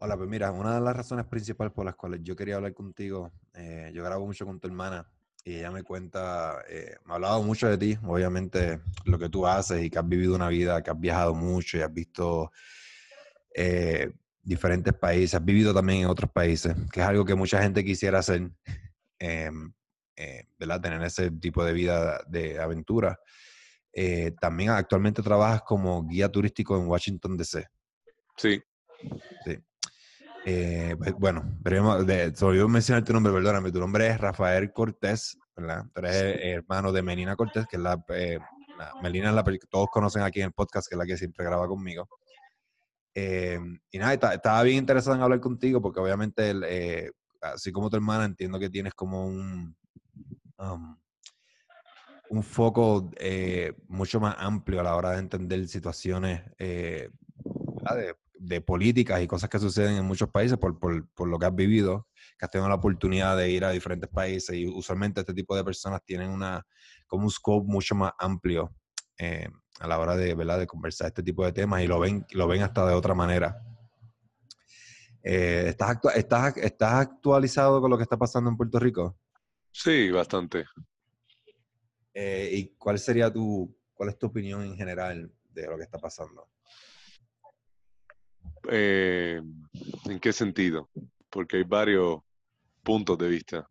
Hola, pues mira, una de las razones principales por las cuales yo quería hablar contigo, eh, yo grabo mucho con tu hermana y ella me cuenta, eh, me ha hablado mucho de ti, obviamente lo que tú haces y que has vivido una vida, que has viajado mucho y has visto eh, diferentes países, has vivido también en otros países, que es algo que mucha gente quisiera hacer, em, ¿verdad? Tener ese tipo de vida de aventura. también actualmente trabajas como guía turístico en Washington, D.C. Sí. Sí. Eh, pues, bueno, pero de, se olvidó mencionar tu nombre, perdóname. Tu nombre es Rafael Cortés, ¿verdad? Tú eres hermano de Melina Cortés, que es la, eh, Melina es la que todos conocen aquí en el podcast, que es la que siempre graba conmigo. Eh, y nada, estaba bien interesado en hablar contigo porque obviamente, así como tu hermana, entiendo que tienes como un, um, un foco mucho más amplio a la hora de entender situaciones de de políticas y cosas que suceden en muchos países por, por, lo que has vivido, que has tenido la oportunidad de ir a diferentes países y usualmente este tipo de personas tienen una, como un scope mucho más amplio eh, a la hora de, ¿verdad? de conversar este tipo de temas y lo ven, lo ven hasta de otra manera. Eh, ¿estás, estás, ¿Estás actualizado con lo que está pasando en Puerto Rico? Sí, bastante. Eh, ¿Y cuál sería tu, cuál es tu opinión en general de lo que está pasando? Eh, ¿En qué sentido? Porque hay varios puntos de vista.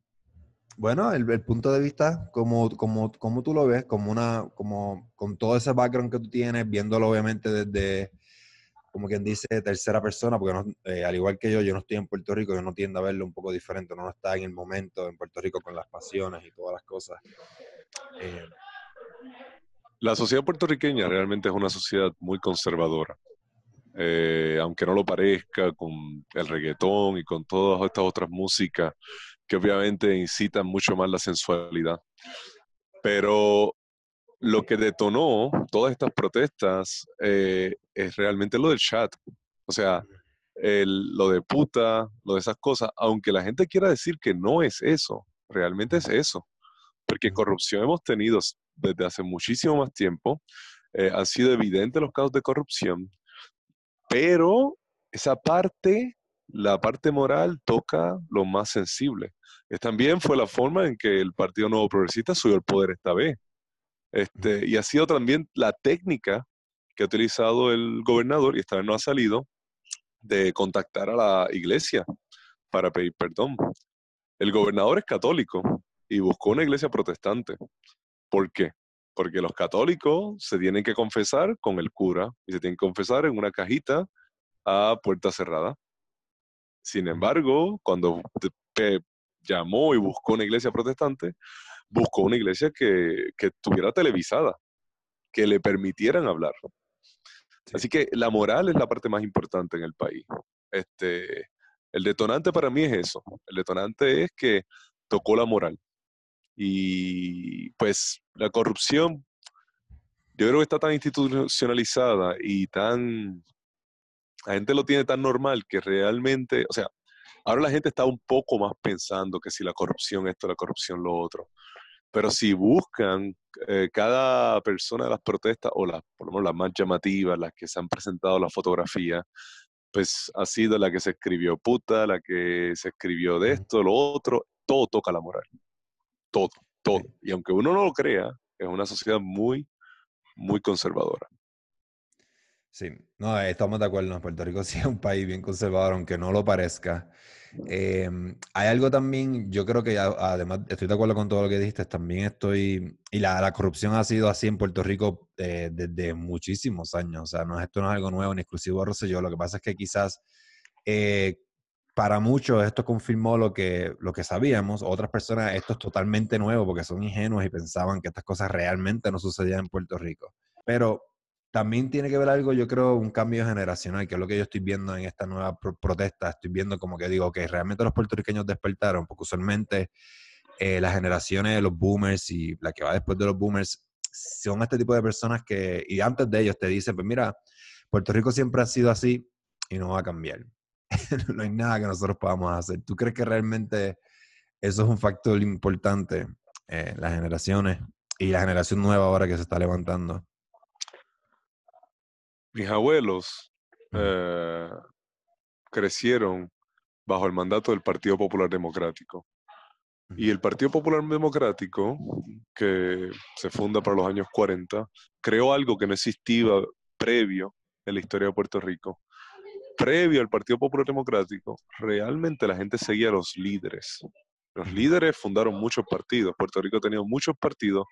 Bueno, el, punto de vista, como, como, como, tú lo ves, como una, como con todo ese background que tú tienes, viéndolo obviamente desde, como quien dice, tercera persona, porque no, eh, al igual que yo, yo no estoy en Puerto Rico, yo no tiendo a verlo un poco diferente, no está en el momento en Puerto Rico con las pasiones y todas las cosas. Eh, la sociedad puertorriqueña realmente es una sociedad muy conservadora. Eh, aunque no lo parezca, con el reggaetón y con todas estas otras músicas que obviamente incitan mucho más la sensualidad. Pero lo que detonó todas estas protestas eh, es realmente lo del chat. O sea, lo de puta, lo de esas cosas, aunque la gente quiera decir que no es eso, realmente es eso. Porque corrupción hemos tenido desde hace muchísimo más tiempo. Eh, han sido evidentes los casos de corrupción. Pero esa parte, la parte moral, toca lo más sensible. también fue la forma en que el Partido Nuevo Progresista subió el poder esta vez. Este, y ha sido también la técnica que ha utilizado el gobernador, y esta vez no ha salido, de contactar a la iglesia para pedir perdón. El gobernador es católico y buscó una iglesia protestante. ¿Por qué? Porque los católicos se tienen que confesar con el cura y se tienen que confesar en una cajita a puerta cerrada. Sin embargo, cuando llamó y buscó una iglesia protestante, buscó una iglesia que, que estuviera televisada, que le permitieran hablar. Así que la moral es la parte más importante en el país. Este, el detonante para mí es eso. El detonante es que tocó la moral. Y pues la corrupción, yo creo que está tan institucionalizada y tan, la gente lo tiene tan normal que realmente, o sea, ahora la gente está un poco más pensando que si la corrupción esto, la corrupción lo otro. Pero si buscan eh, cada persona de las protestas, o las, por lo menos las más llamativas, las que se han presentado la fotografía, pues ha sido la que se escribió puta, la que se escribió de esto, lo otro, todo toca la moral todo, todo. Y aunque uno no lo crea, es una sociedad muy, muy conservadora. Sí, no, estamos de acuerdo. Puerto Rico sí es un país bien conservador, aunque no lo parezca. Em, hay algo también, yo creo que además estoy de acuerdo con todo lo que dijiste, también estoy, y la, la corrupción ha sido así en Puerto Rico eh, desde muchísimos años, o sea, no, esto no es algo nuevo ni exclusivo de Rosselló, lo que pasa es que quizás eh, para muchos esto confirmó lo que, lo que sabíamos. Otras personas esto es totalmente nuevo porque son ingenuos y pensaban que estas cosas realmente no sucedían en Puerto Rico. Pero también tiene que ver algo, yo creo, un cambio generacional, que es lo que yo estoy viendo en esta nueva protesta. Estoy viendo como que digo que realmente los puertorriqueños despertaron, porque usualmente eh, las generaciones de los boomers y la que va después de los boomers son este tipo de personas que, y antes de ellos te dicen, pues mira, Puerto Rico siempre ha sido así y no va a cambiar. no hay nada que nosotros podamos hacer. ¿Tú crees que realmente eso es un factor importante en eh, las generaciones y la generación nueva ahora que se está levantando? Mis abuelos, eh, crecieron bajo el mandato del Partido Popular Democrático. Y el Partido Popular Democrático, que se funda para los años 40, creó algo que no existía previo en la historia de Puerto Rico. Previo al Partido Popular Democrático, realmente la gente seguía a los líderes. Los líderes fundaron muchos partidos. Puerto Rico tenía muchos partidos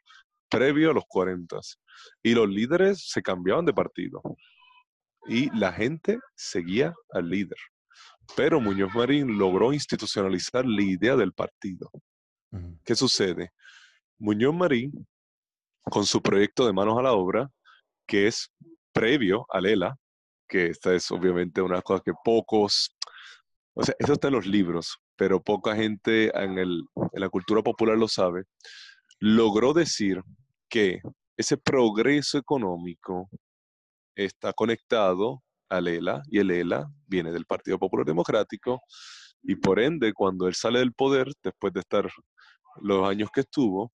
previo a los 40. Y los líderes se cambiaban de partido. Y la gente seguía al líder. Pero Muñoz Marín logró institucionalizar la idea del partido. ¿Qué sucede? Muñoz Marín, con su proyecto de Manos a la Obra, que es previo a Lela, que esta es obviamente una cosa que pocos, o sea, eso está en los libros, pero poca gente en, en la cultura popular lo sabe, logró decir que ese progreso económico está conectado al ELA y el ELA viene del Partido Popular Democrático y por ende cuando él sale del poder, después de estar los años que estuvo,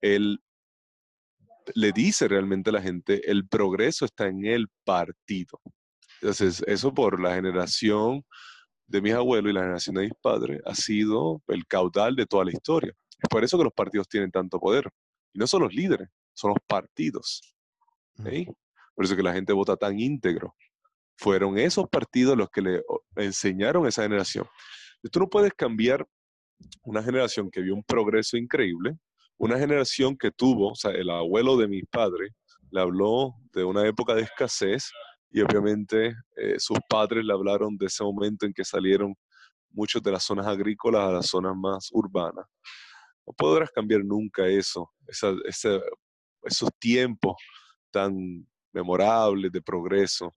él le dice realmente a la gente, el progreso está en el partido. Entonces, eso por la generación de mis abuelos y la generación de mis padres ha sido el caudal de toda la historia. Es por eso que los partidos tienen tanto poder. Y no son los líderes, son los partidos. Por eso que la gente vota tan íntegro. Fueron esos partidos los que le enseñaron a esa generación. Tú no puedes cambiar una generación que vio un progreso increíble, una generación que tuvo, o sea, el abuelo de mis padres le habló de una época de escasez y obviamente eh, sus padres le hablaron de ese momento en que salieron muchos de las zonas agrícolas a las zonas más urbanas. No podrás cambiar nunca eso, esos tiempos tan memorables de progreso,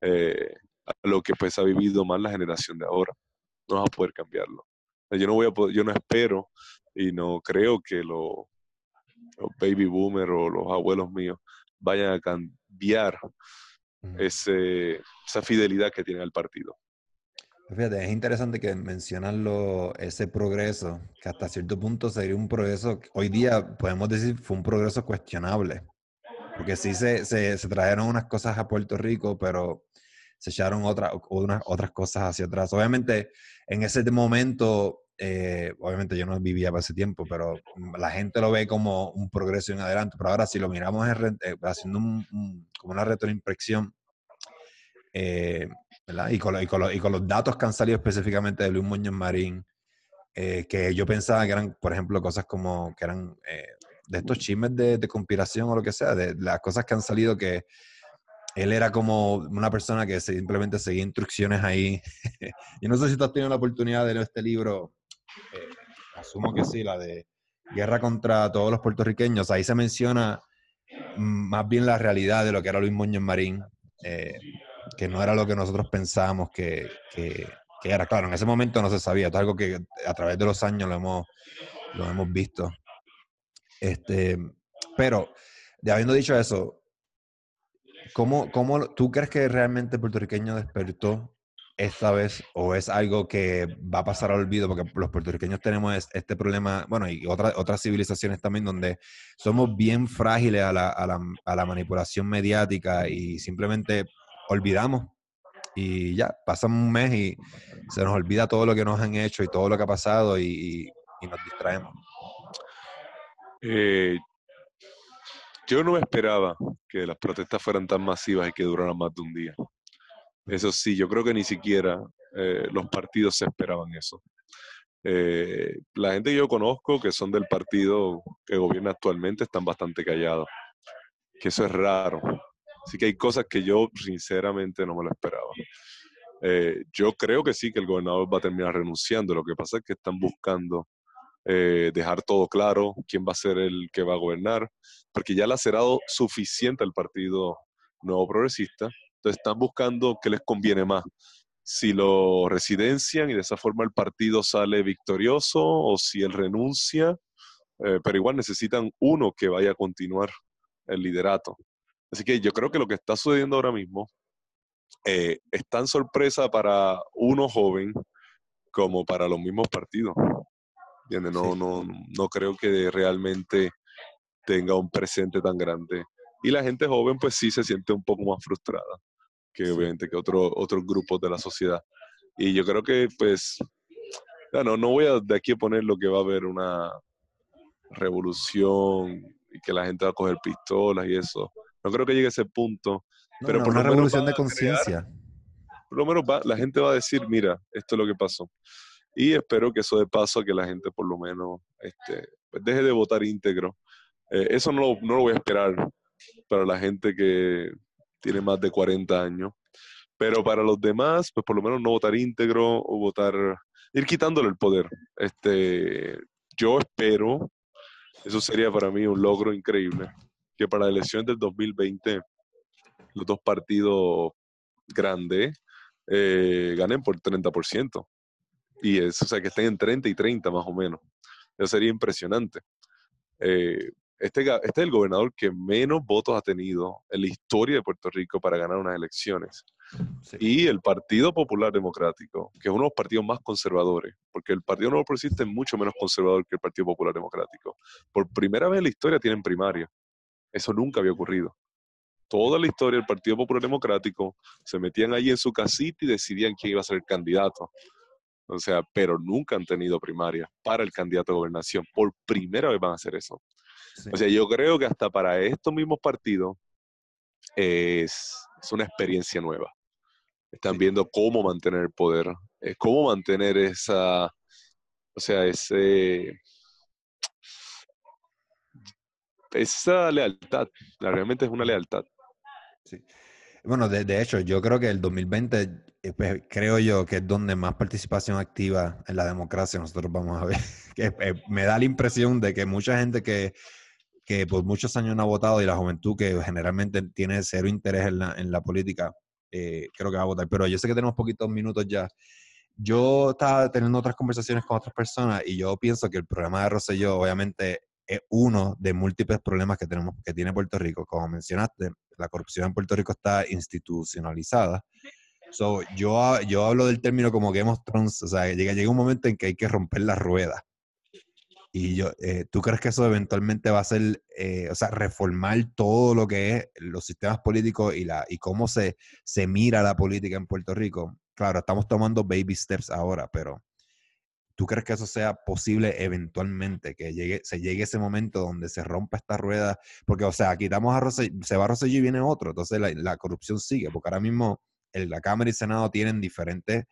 eh, a lo que pues ha vivido más la generación de ahora. No vas a poder cambiarlo. Yo no, voy a yo no espero y no creo que los baby boomers o los abuelos míos vayan a cambiar ese, esa fidelidad que tiene al partido. Fíjate, es interesante que mencionan ese progreso, que hasta cierto punto sería un progreso, hoy día podemos decir fue un progreso cuestionable, porque sí se, se, trajeron unas cosas a Puerto Rico, pero se echaron otra, unas, otras cosas hacia atrás. Obviamente, en ese momento, eh, obviamente yo no vivía para ese tiempo, pero la gente lo ve como un progreso en adelante. Pero ahora, si lo miramos eh, haciendo como una retroinspección, eh, y con, y, con, y, con, los datos que han salido específicamente de Luis Muñoz Marín, que yo pensaba que eran, por ejemplo, cosas como que eran de estos chismes de, de, conspiración o lo que sea, de las cosas que han salido que él era como una persona que simplemente seguía instrucciones ahí. y no sé si tú has tenido la oportunidad de leer este libro, eh, asumo que sí, la de Guerra contra todos los puertorriqueños. Ahí se menciona mm, más bien la realidad de lo que era Luis Muñoz Marín que no era lo que nosotros pensábamos que, era. Claro, en ese momento no se sabía, es algo que a través de los años lo hemos, lo hemos visto. Este, pero, de habiendo dicho eso, ¿cómo, ¿cómo tú crees que realmente el puertorriqueño despertó esta vez o es algo que va a pasar al olvido? Porque los puertorriqueños tenemos este problema, bueno, y otras otras civilizaciones también donde somos bien frágiles a la, a la, a la manipulación mediática y simplemente olvidamos y ya, pasamos un mes y se nos olvida todo lo que nos han hecho y todo lo que ha pasado y, nos distraemos. Eh, yo no esperaba que las protestas fueran tan masivas y que duraran más de un día. Eso sí, yo creo que ni siquiera eh, los partidos se esperaban eso. Eh, la gente que yo conozco, que son del partido que gobierna actualmente, están bastante callados. Que eso es raro. Así que hay cosas que yo sinceramente no me lo esperaba. Eh, yo creo que sí, que el gobernador va a terminar renunciando. Lo que pasa es que están buscando eh, dejar todo claro, quién va a ser el que va a gobernar, porque ya le ha cerrado suficiente al Partido Nuevo Progresista. Entonces están buscando qué les conviene más. Si lo residencian y de esa forma el partido sale victorioso o si él renuncia, eh, pero igual necesitan uno que vaya a continuar el liderato. Así que yo creo que lo que está sucediendo ahora mismo eh, es tan sorpresa para uno joven como para los mismos partidos. No, no, no creo que realmente tenga un presente tan grande. Y la gente joven pues sí se siente un poco más frustrada que obviamente que otros otros grupos de la sociedad. Y yo creo que, pues, bueno, no voy a de aquí a poner lo que va a haber una revolución y que la gente va a coger pistolas y eso. No creo que llegue a ese punto. pero por una revolución de conciencia. Por lo menos la gente va a decir, mira, esto es lo que pasó. Y espero que eso de paso, que la gente por lo menos este, pues deje de votar íntegro. Eh, eso no no lo voy a esperar para la gente que tiene más de 40 años. Pero para los demás, pues por lo menos no votar íntegro o votar, ir quitándole el poder. Este, yo espero, eso sería para mí un logro increíble, que para la elección del 2020 los dos partidos grandes eh, ganen por 30%. Y eso, o sea, que estén en 30 y 30 más o menos. Eso sería impresionante. Eh, este, este, es el gobernador que menos votos ha tenido en la historia de Puerto Rico para ganar unas elecciones. Y el Partido Popular Democrático, que es uno de los partidos más conservadores, porque el Partido Nuevo Progresista es mucho menos conservador que el Partido Popular Democrático. Por primera vez en la historia tienen primaria. Eso nunca había ocurrido. Toda la historia del Partido Popular Democrático se metían ahí en su casita y decidían quién iba a ser el candidato. O sea, pero nunca han tenido primaria para el candidato a gobernación. Por primera vez van a hacer eso. O sea, yo creo que hasta para estos mismos partidos es, una experiencia nueva. Están viendo cómo mantener el poder, eh, cómo mantener esa, o sea, ese, esa lealtad. Realmente es una lealtad. Sí. Bueno, de, hecho, yo creo que el 2020, eh, pues, creo yo que es donde más participación activa en la democracia nosotros vamos a ver. que eh, me da la impresión de que mucha gente que que por muchos años no ha votado y la juventud que generalmente tiene cero interés en la, en la política, eh, creo que va a votar. Pero yo sé que tenemos poquitos minutos ya. Yo estaba teniendo otras conversaciones con otras personas y yo pienso que el programa de Rosselló obviamente es uno de múltiples problemas que tenemos que tiene Puerto Rico. Como mencionaste, la corrupción en Puerto Rico está institucionalizada. So, yo, yo hablo del término como Game of Thrones, o sea, llega, llega un momento en que hay que romper la rueda. Y yo, eh, ¿tú crees que eso eventualmente va a ser, eh, o sea, reformar todo lo que es los sistemas políticos y, la, y cómo se, se mira la política en Puerto Rico? Claro, estamos tomando baby steps ahora, pero ¿tú crees que eso sea posible eventualmente, que llegue, se llegue ese momento donde se rompa esta rueda? Porque, o sea, quitamos a Rosselló, se va Rosselló y viene otro, entonces la, la corrupción sigue, porque ahora mismo el, la Cámara y el Senado tienen diferentes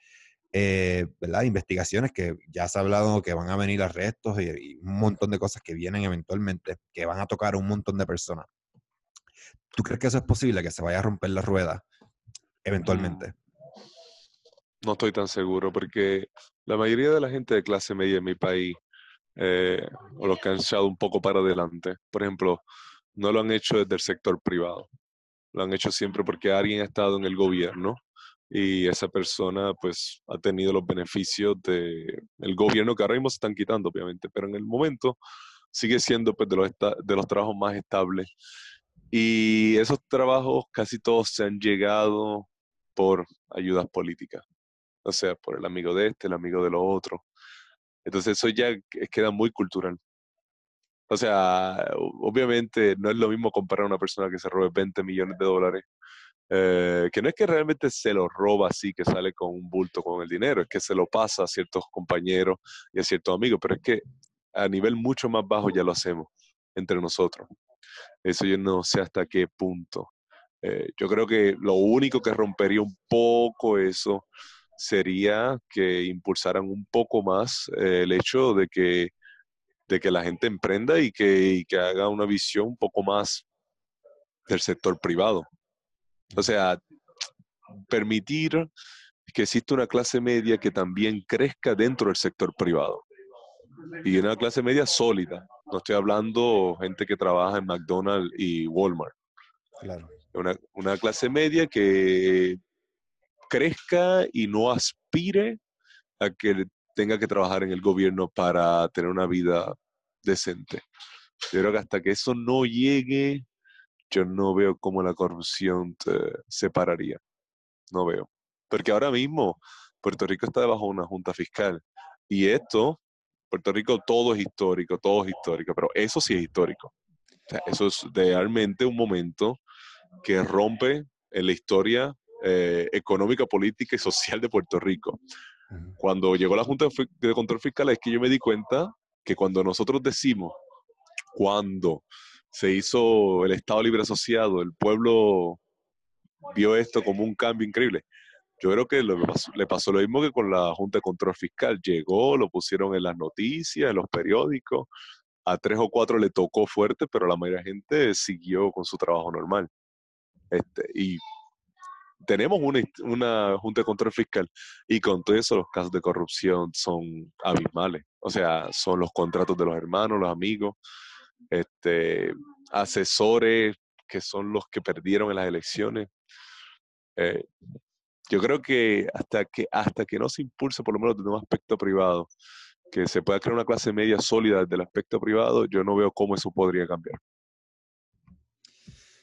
eh, ¿verdad? Investigaciones que ya se ha hablado que van a venir arrestos y, y, un montón de cosas que vienen eventualmente, que van a tocar a un montón de personas. ¿Tú crees que eso es posible, que se vaya a romper la rueda eventualmente? Mm. No estoy tan seguro, porque la mayoría de la gente de clase media en mi país, eh, o los que han echado un poco para adelante, por ejemplo, no lo han hecho desde el sector privado. Lo han hecho siempre porque alguien ha estado en el gobierno y esa persona pues ha tenido los beneficios del el gobierno que ahora mismo se están quitando, obviamente, pero en el momento sigue siendo pues, de, los de los trabajos más estables. Y esos trabajos casi todos se han llegado por ayudas políticas, o sea, por el amigo de este, el amigo de lo otro. Entonces eso ya queda muy cultural. O sea, obviamente no es lo mismo comparar a una persona que se robe 20 millones de dólares eh, que no es que realmente se lo roba así, que sale con un bulto con el dinero, es que se lo pasa a ciertos compañeros y a ciertos amigos, pero es que a nivel mucho más bajo ya lo hacemos entre nosotros. Eso yo no sé hasta qué punto. Eh, yo creo que lo único que rompería un poco eso sería que impulsaran un poco más eh, el hecho de que, de que la gente emprenda y que, y que haga una visión un poco más del sector privado. O sea, permitir que exista una clase media que también crezca dentro del sector privado. Y una clase media sólida. No estoy hablando gente que trabaja en McDonald's y Walmart. Claro. Una, una clase media que crezca y no aspire a que tenga que trabajar en el gobierno para tener una vida decente. Yo creo que hasta que eso no llegue, yo no veo cómo la corrupción te separaría. No veo. Porque ahora mismo Puerto Rico está debajo de una junta fiscal. Y esto, Puerto Rico todo es histórico, todo es histórico, pero eso sí es histórico. eso es realmente un momento que rompe en la historia eh, económica, política y social de Puerto Rico. Cuando llegó la Junta de Control Fiscal es que yo me di cuenta que cuando nosotros decimos, cuando se hizo el Estado Libre Asociado, el pueblo vio esto como un cambio increíble. Yo creo que le pasó lo mismo que con la Junta de Control Fiscal. Llegó, lo pusieron en las noticias, en los periódicos. A tres o cuatro le tocó fuerte, pero la mayoría de gente siguió con su trabajo normal. Este, y tenemos una, una Junta de Control Fiscal y con todo eso los casos de corrupción son abismales. O sea, son los contratos de los hermanos, los amigos, este, asesores que son los que perdieron en las elecciones. Eh, yo creo que hasta que hasta que no se impulse por lo menos desde un aspecto privado, que se pueda crear una clase media sólida desde el aspecto privado, yo no veo cómo eso podría cambiar.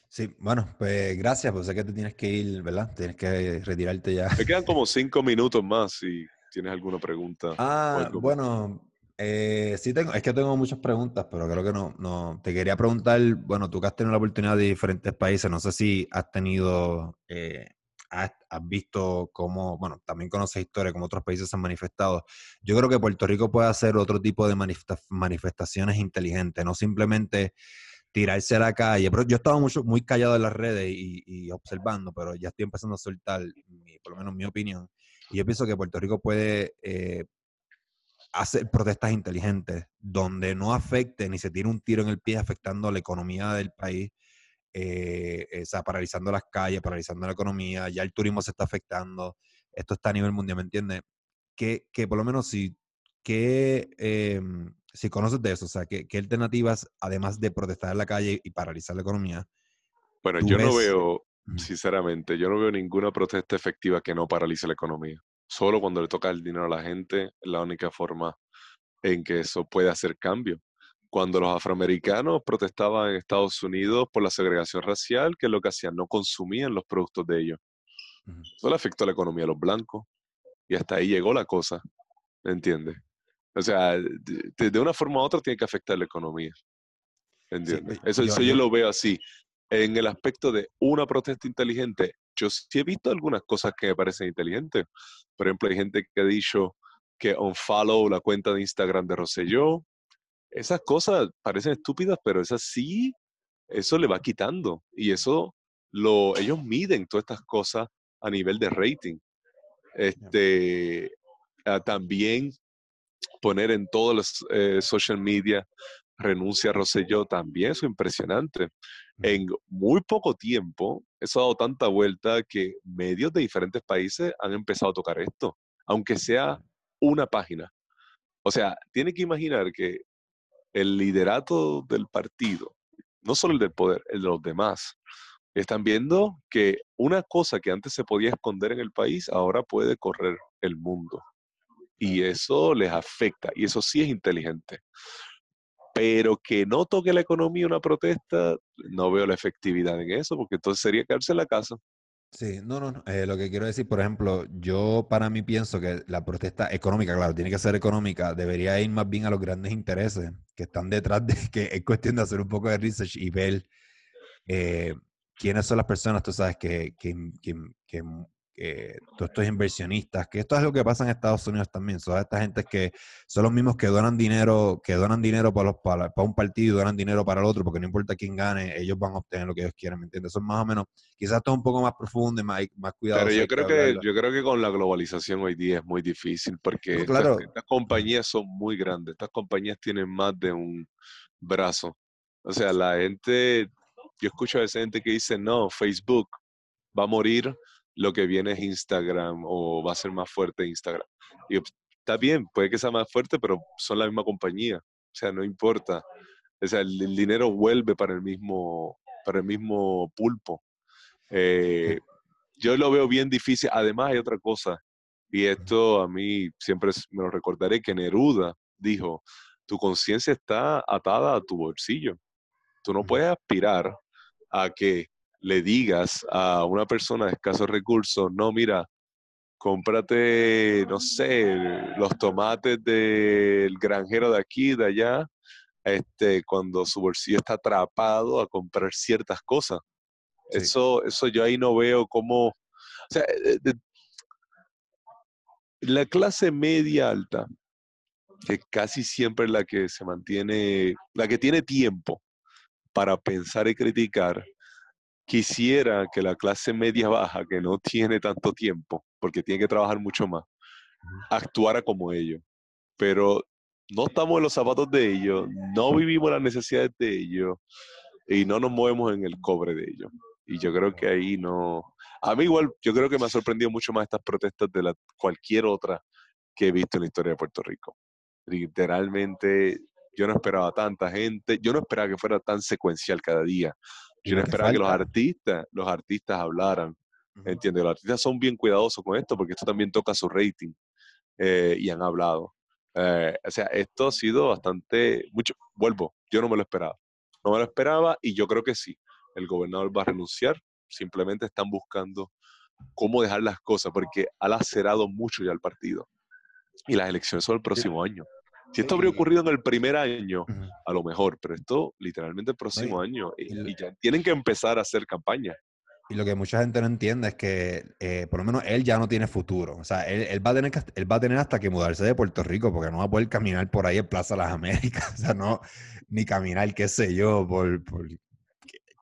Sí, bueno, pues gracias, pues sé que te tienes que ir, ¿verdad? Tienes que retirarte ya. Me quedan como cinco minutos más si tienes alguna pregunta. Ah, bueno, eh, sí tengo, es que tengo muchas preguntas, pero creo que no, no. Te quería preguntar, bueno, tú que has tenido la oportunidad de diferentes países, no sé si has tenido, eh, has, visto cómo, bueno, también conoces historia, cómo otros países se han manifestado. Yo creo que Puerto Rico puede hacer otro tipo de manifestaciones inteligentes, no simplemente tirarse a la calle. Pero yo estaba mucho, muy callado en las redes y, observando, pero ya estoy empezando a soltar, por lo menos mi opinión. Y yo pienso que Puerto Rico puede eh, hacer protestas inteligentes donde no afecte ni se tire un tiro en el pie afectando la economía del país, eh, o sea, paralizando las calles, paralizando la economía, ya el turismo se está afectando, esto está a nivel mundial, ¿me entiendes? Que, que por lo menos si, que, em, si conoces de eso, o sea, ¿qué, alternativas, además de protestar en la calle y paralizar la economía? Bueno, yo no veo, sinceramente, yo no veo ninguna protesta efectiva que no paralice la economía. Solo cuando le toca el dinero a la gente es la única forma en que eso puede hacer cambio. Cuando los afroamericanos protestaban en Estados Unidos por la segregación racial, ¿qué es lo que hacían? No consumían los productos de ellos. Eso le afectó a la economía a los blancos. Y hasta ahí llegó la cosa. ¿Entiendes? O sea, de, una forma u otra tiene que afectar la economía. ¿Entiendes? eso, yo, lo veo así. En el aspecto de una protesta inteligente, yo sí he visto algunas cosas que me parecen inteligentes. Por ejemplo, hay gente que ha dicho que unfollow la cuenta de Instagram de Rosselló. Esas cosas parecen estúpidas, pero esas sí, eso le va quitando. Y eso, lo, ellos miden todas estas cosas a nivel de rating. Este, ah, también poner en todos los eh, social media renuncia a Rosselló también es impresionante. En muy poco tiempo, eso ha dado tanta vuelta que medios de diferentes países han empezado a tocar esto, aunque sea una página. O sea, tiene que imaginar que el liderato del partido, no solo el del poder, el de los demás, están viendo que una cosa que antes se podía esconder en el país, ahora puede correr el mundo. Y eso les afecta, y eso sí es inteligente pero que no toque la economía una protesta, no veo la efectividad en eso, porque entonces sería quedarse en la casa. Sí, no, no. Eh, lo que quiero decir, por ejemplo, yo para mí pienso que la protesta económica, claro, tiene que ser económica, debería ir más bien a los grandes intereses que están detrás de que es cuestión de hacer un poco de research y ver eh, quiénes son las personas, tú sabes, que, que, que que todos estos inversionistas, que esto es lo que pasa en Estados Unidos también, son estas gente que son los mismos que donan dinero, que donan dinero para, los, para, un partido, donan dinero para el otro, porque no importa quién gane, ellos van a obtener lo que ellos quieren, ¿me entiendes? Son más o menos, quizás es un poco más profundo y más, más cuidado. Pero yo creo que, yo creo que con la globalización hoy día es muy difícil, porque estas, estas compañías son muy grandes, estas compañías tienen más de un brazo. O sea, la gente, yo escucho a esa gente que dice, no, Facebook va a morir lo que viene es Instagram o va a ser más fuerte Instagram. Y está bien, puede que sea más fuerte, pero son la misma compañía. O sea, no importa. O sea, el, dinero vuelve para el mismo, para el mismo pulpo. Eh, yo lo veo bien difícil. Además, hay otra cosa, y esto a mí siempre me lo recordaré, que Neruda dijo, tu conciencia está atada a tu bolsillo. Tú no puedes aspirar a que le digas a una persona de escasos recursos, no, mira, cómprate, no sé, los tomates del granjero de aquí, de allá, este, cuando su bolsillo está atrapado a comprar ciertas cosas. Eso, eso yo ahí no veo cómo, O sea, eh, la clase media alta, que casi siempre es la que se mantiene, la que tiene tiempo para pensar y criticar, quisiera que la clase media baja, que no tiene tanto tiempo, porque tiene que trabajar mucho más, actuara como ellos. Pero no estamos en los zapatos de ellos, no vivimos las necesidades de ellos y no nos movemos en el cobre de ellos. Y yo creo que ahí no... A mí igual, yo creo que me ha sorprendido mucho más estas protestas de la, cualquier otra que he visto en la historia de Puerto Rico. Literalmente, yo no esperaba tanta gente, yo no esperaba que fuera tan secuencial cada día. Yo no esperaba que los artistas, los artistas hablaran. ¿Entiendes? Los artistas son bien cuidadosos con esto porque esto también toca su rating eh, y han hablado. Eh, o sea, esto ha sido bastante, mucho, vuelvo, yo no me lo esperaba. No me lo esperaba y yo creo que sí, el gobernador va a renunciar, simplemente están buscando cómo dejar las cosas porque ha lacerado mucho ya el partido. Y las elecciones son el próximo año. Si esto habría ocurrido en el primer año, a lo mejor, pero esto literalmente el próximo año, y, ya tienen que empezar a hacer campaña. Y lo que mucha gente no entiende es que, eh, por lo menos, él ya no tiene futuro. O sea, él, va a tener que, él va a tener hasta que mudarse de Puerto Rico, porque no va a poder caminar por ahí en Plaza Las Américas. O sea, no, ni caminar, qué sé yo, por, por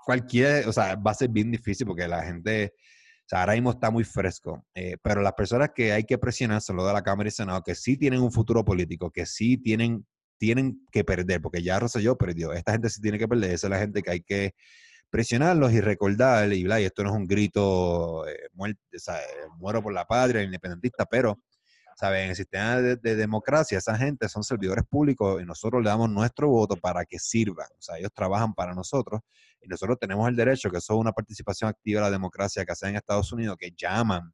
cualquier, o sea, va a ser bien difícil porque la gente, sea, ahora mismo está muy fresco. Eh, pero las personas que hay que presionar son los de la Cámara y Senado, que sí tienen un futuro político, que sí tienen, tienen que perder, porque ya Rosselló perdió. Esta gente sí tiene que perder. Esa es la gente que hay que presionarlos y recordarles, y, bla, y esto no es un grito, eh, muero por la patria, independentista, pero, ¿sabes? En el sistema de, democracia, esa gente son servidores públicos y nosotros le damos nuestro voto para que sirvan, o sea, ellos trabajan para nosotros y nosotros tenemos el derecho, que eso es una participación activa de la democracia que hacen en Estados Unidos, que llaman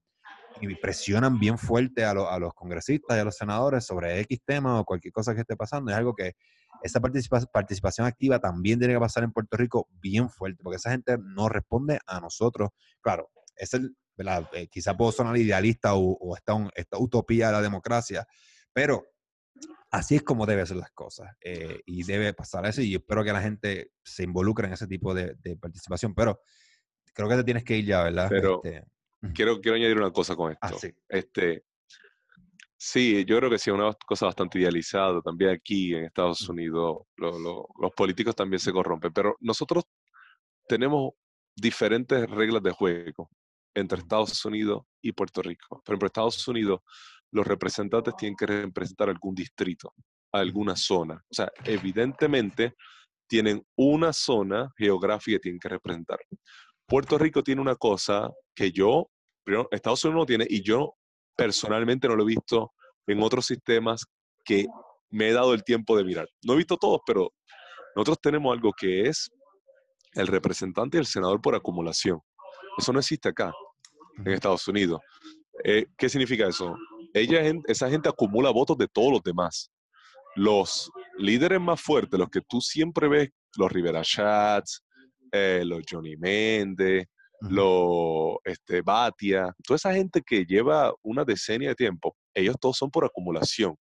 y presionan bien fuerte a, los congresistas y a los senadores sobre X tema o cualquier cosa que esté pasando, es algo que esa participación activa también tiene que pasar en Puerto Rico bien fuerte, porque esa gente no responde a nosotros. Claro, es el, eh, quizá puedo sonar idealista o, esta, utopía de la democracia, pero así es como deben ser las cosas eh, y debe pasar eso y espero que la gente se involucre en ese tipo de, participación, pero creo que te tienes que ir ya, ¿verdad? Pero este, quiero, quiero añadir una cosa con ah, esto. Este, Sí, yo creo que sí, una cosa bastante idealizada. También aquí en Estados Unidos los políticos también se corrompen, pero nosotros tenemos diferentes reglas de juego entre Estados Unidos y Puerto Rico. Por ejemplo, Estados Unidos, los representantes tienen que representar algún distrito, alguna zona. O sea, evidentemente tienen una zona geográfica que tienen que representar. Puerto Rico tiene una cosa que yo, primero, Estados Unidos no tiene y yo personalmente no lo he visto en otros sistemas que me he dado el tiempo de mirar. No he visto todos, pero nosotros tenemos algo que es el representante y el senador por acumulación. Eso no existe acá, en Estados Unidos. Eh, ¿Qué significa eso? Ella, esa gente acumula votos de todos los demás. Los líderes más fuertes, los que tú siempre ves, los Rivera Chats, eh, los Johnny Méndez, lo este, Batia, toda esa gente que lleva una decenia de tiempo, ellos todos son por acumulación.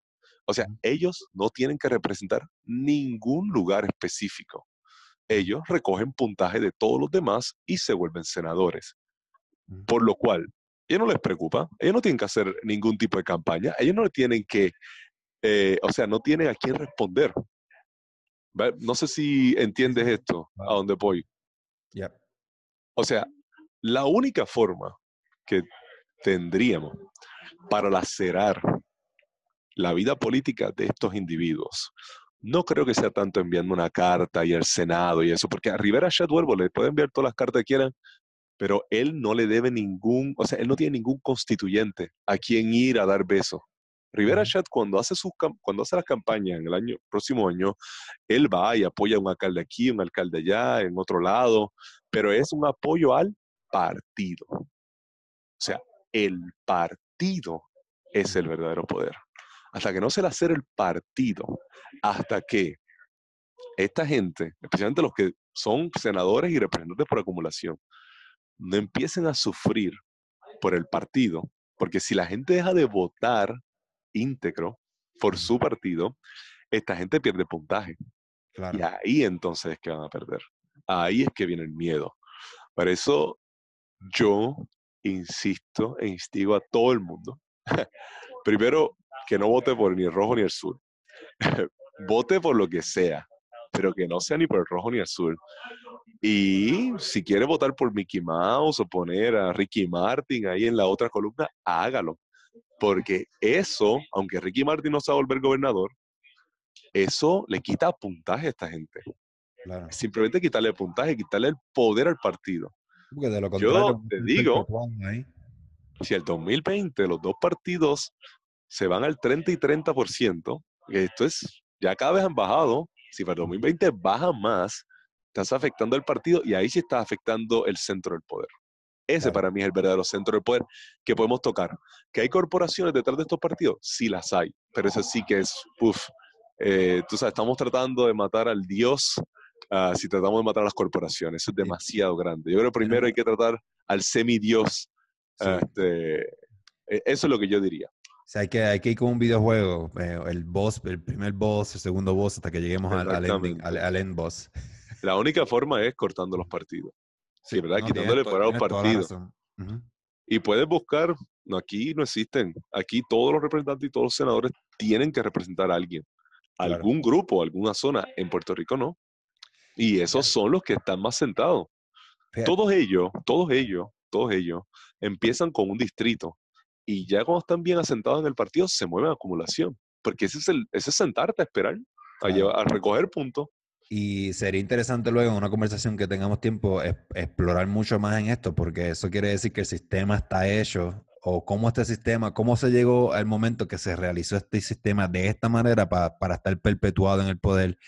O sea, ellos no tienen que representar ningún lugar específico. Ellos recogen puntaje de todos los demás y se vuelven senadores. Por lo cual, ellos no les preocupa, ellos no tienen que hacer ningún tipo de campaña, ellos no tienen que, eh, o sea, no tienen a quién responder. No sé si entiendes esto, a dónde voy. O sea, la única forma que tendríamos para lacerar la vida política de estos individuos, no creo que sea tanto enviando una carta y el Senado y eso, porque a Rivera Chatwell le puede enviar todas las cartas que quieran, pero él no le debe ningún, o sea, él no tiene ningún constituyente a quien ir a dar beso. Rivera Chat cuando hace sus cuando hace las campañas en el año próximo año, él va y apoya a un alcalde aquí, un alcalde allá, en otro lado, pero es un apoyo al partido. O sea, el partido es el verdadero poder. Hasta que no se le hacer el partido, hasta que esta gente, especialmente los que son senadores y representantes por acumulación, no empiecen a sufrir por el partido, porque si la gente deja de votar íntegro por su partido, esta gente pierde puntaje. Y ahí entonces es que van a perder. Ahí es que viene el miedo. Por eso yo insisto e instigo a todo el mundo. Primero, que no vote por ni el rojo ni el sur. vote por lo que sea, pero que no sea ni por el rojo ni el sur. Y si quiere votar por Mickey Mouse o poner a Ricky Martin ahí en la otra columna, hágalo. Porque eso, aunque Ricky Martin no se va a volver gobernador, eso le quita puntaje a esta gente. Simplemente quitarle puntaje, quitarle el poder al partido. Yo te digo, si el 2020 los dos partidos se van al 30 y 30%, esto es, ya cada vez han bajado, si para el 2020 bajan más, estás afectando al partido y ahí sí estás afectando el centro del poder. Ese para mí es el verdadero centro del poder que podemos tocar. ¿Que hay corporaciones detrás de estos partidos? Sí las hay, pero eso sí que es, uff, eh, tú sabes, estamos tratando de matar al Dios uh, si tratamos de matar a las corporaciones. Eso es demasiado grande. Yo creo que primero hay que tratar al semidios. Este, e, eso es lo que yo diría. O sea, hay que, hay que ir con un videojuego, eh, el boss, el primer boss, el segundo boss, hasta que lleguemos al, al, end boss. La única forma es cortando los partidos. Sí, ¿verdad? Quitándole poder a los partidos. Y puedes buscar, no, aquí no existen, aquí todos los representantes y todos los senadores tienen que representar a alguien algún grupo, alguna zona. En Puerto Rico no. Y esos son los que están más sentados. Todos ellos, todos ellos, todos ellos empiezan con un distrito y ya cuando están bien asentados en el partido se mueven a acumulación. Porque ese es, el, ese es sentarte a esperar, a, llevar, a recoger puntos. Y sería interesante luego en una conversación que tengamos tiempo explorar mucho más en esto, porque eso quiere decir que el sistema está hecho o cómo este sistema, cómo se llegó al momento que se realizó este sistema de esta manera para, estar perpetuado en el poder,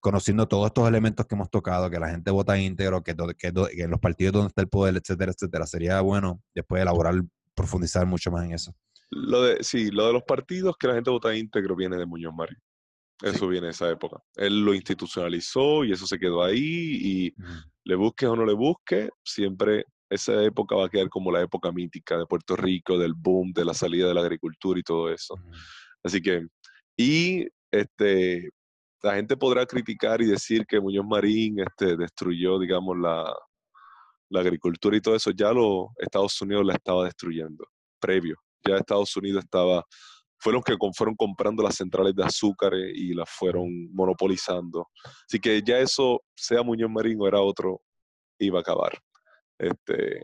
conociendo todos estos elementos que hemos tocado, que la gente vota íntegro, que, que, que los partidos donde está el poder, etcétera, etcétera. Sería bueno después elaborar, profundizar mucho más en eso. Lo de, sí, lo de los partidos que la gente vota íntegro viene de Muñoz Marín. Eso viene de esa época. Él lo institucionalizó y eso se quedó ahí y le busques o no le busques, siempre esa época va a quedar como la época mítica de Puerto Rico, del boom, de la salida de la agricultura y todo eso. Así que, y este, la gente podrá criticar y decir que Muñoz Marín este, destruyó, digamos, la, la agricultura y todo eso, ya los Estados Unidos la estaba destruyendo, previo. Ya Estados Unidos estaba, fueron que fueron comprando las centrales de azúcar y las fueron monopolizando. Así que ya eso, sea Muñoz Marín o era otro, iba a acabar. Este,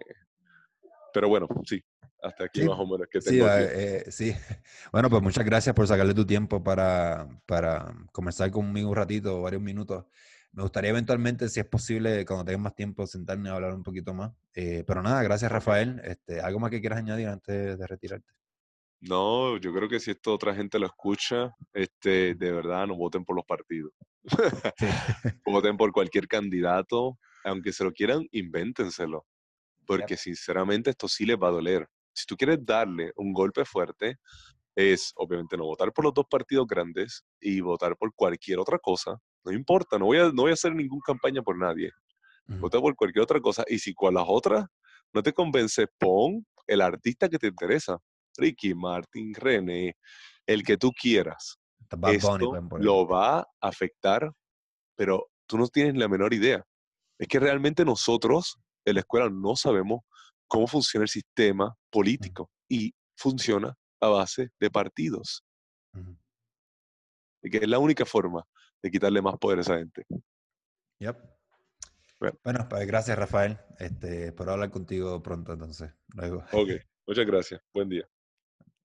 pero bueno, sí, hasta aquí más o menos que tengo. Eh, eh, sí, bueno, pues muchas gracias por sacarle tu tiempo para, para conversar conmigo un ratito, varios minutos. Me gustaría eventualmente, si es posible, cuando tengas más tiempo, sentarme a hablar un poquito más. Eh, pero nada, gracias Rafael. Este, ¿Algo más que quieras añadir antes de retirarte? No, yo creo que si esto otra gente lo escucha, este, de verdad no voten por los partidos. voten por cualquier candidato, aunque se lo quieran, invéntenselo. Porque sinceramente esto sí les va a doler. Si tú quieres darle un golpe fuerte, es obviamente no votar por los dos partidos grandes y votar por cualquier otra cosa. No importa, no voy a, no voy a hacer ninguna campaña por nadie. Vota por cualquier otra cosa. Y si con las otras no te convence, pon el artista que te interesa. Ricky, Martin, René, el que tú quieras. Esto lo va a afectar, pero tú no tienes la menor idea. Es que realmente nosotros en la escuela no sabemos cómo funciona el sistema político y funciona a base de partidos. Que es la única forma de quitarle más poder a esa gente. Yep. Bueno, pues gracias Rafael. Este, por hablar contigo pronto entonces. Luego. Ok, muchas gracias. Buen día.